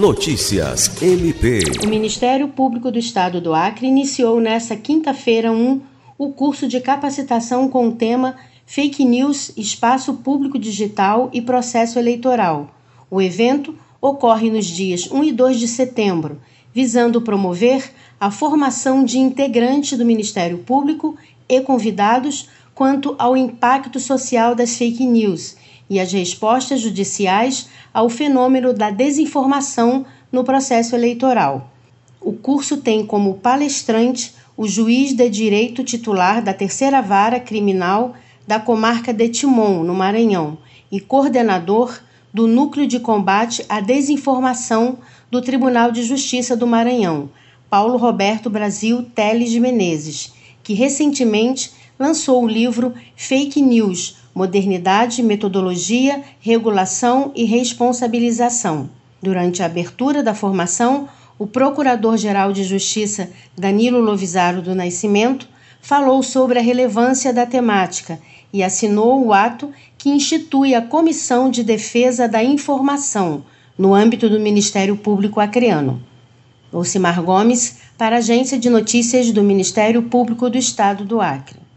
Notícias MP. O Ministério Público do Estado do Acre iniciou nesta quinta-feira um o curso de capacitação com o tema Fake News, Espaço Público Digital e Processo Eleitoral. O evento ocorre nos dias 1 e 2 de setembro, visando promover a formação de integrantes do Ministério Público e convidados quanto ao impacto social das fake news e as respostas judiciais ao fenômeno da desinformação no processo eleitoral. O curso tem como palestrante o juiz de direito titular da Terceira Vara Criminal da comarca de Timon, no Maranhão, e coordenador do Núcleo de Combate à Desinformação do Tribunal de Justiça do Maranhão, Paulo Roberto Brasil Teles de Menezes, que recentemente lançou o livro Fake News modernidade, metodologia, regulação e responsabilização. Durante a abertura da formação, o Procurador-Geral de Justiça Danilo Lovisaro do Nascimento falou sobre a relevância da temática e assinou o ato que institui a Comissão de Defesa da Informação no âmbito do Ministério Público Acreano. Ocimar Gomes, para a Agência de Notícias do Ministério Público do Estado do Acre.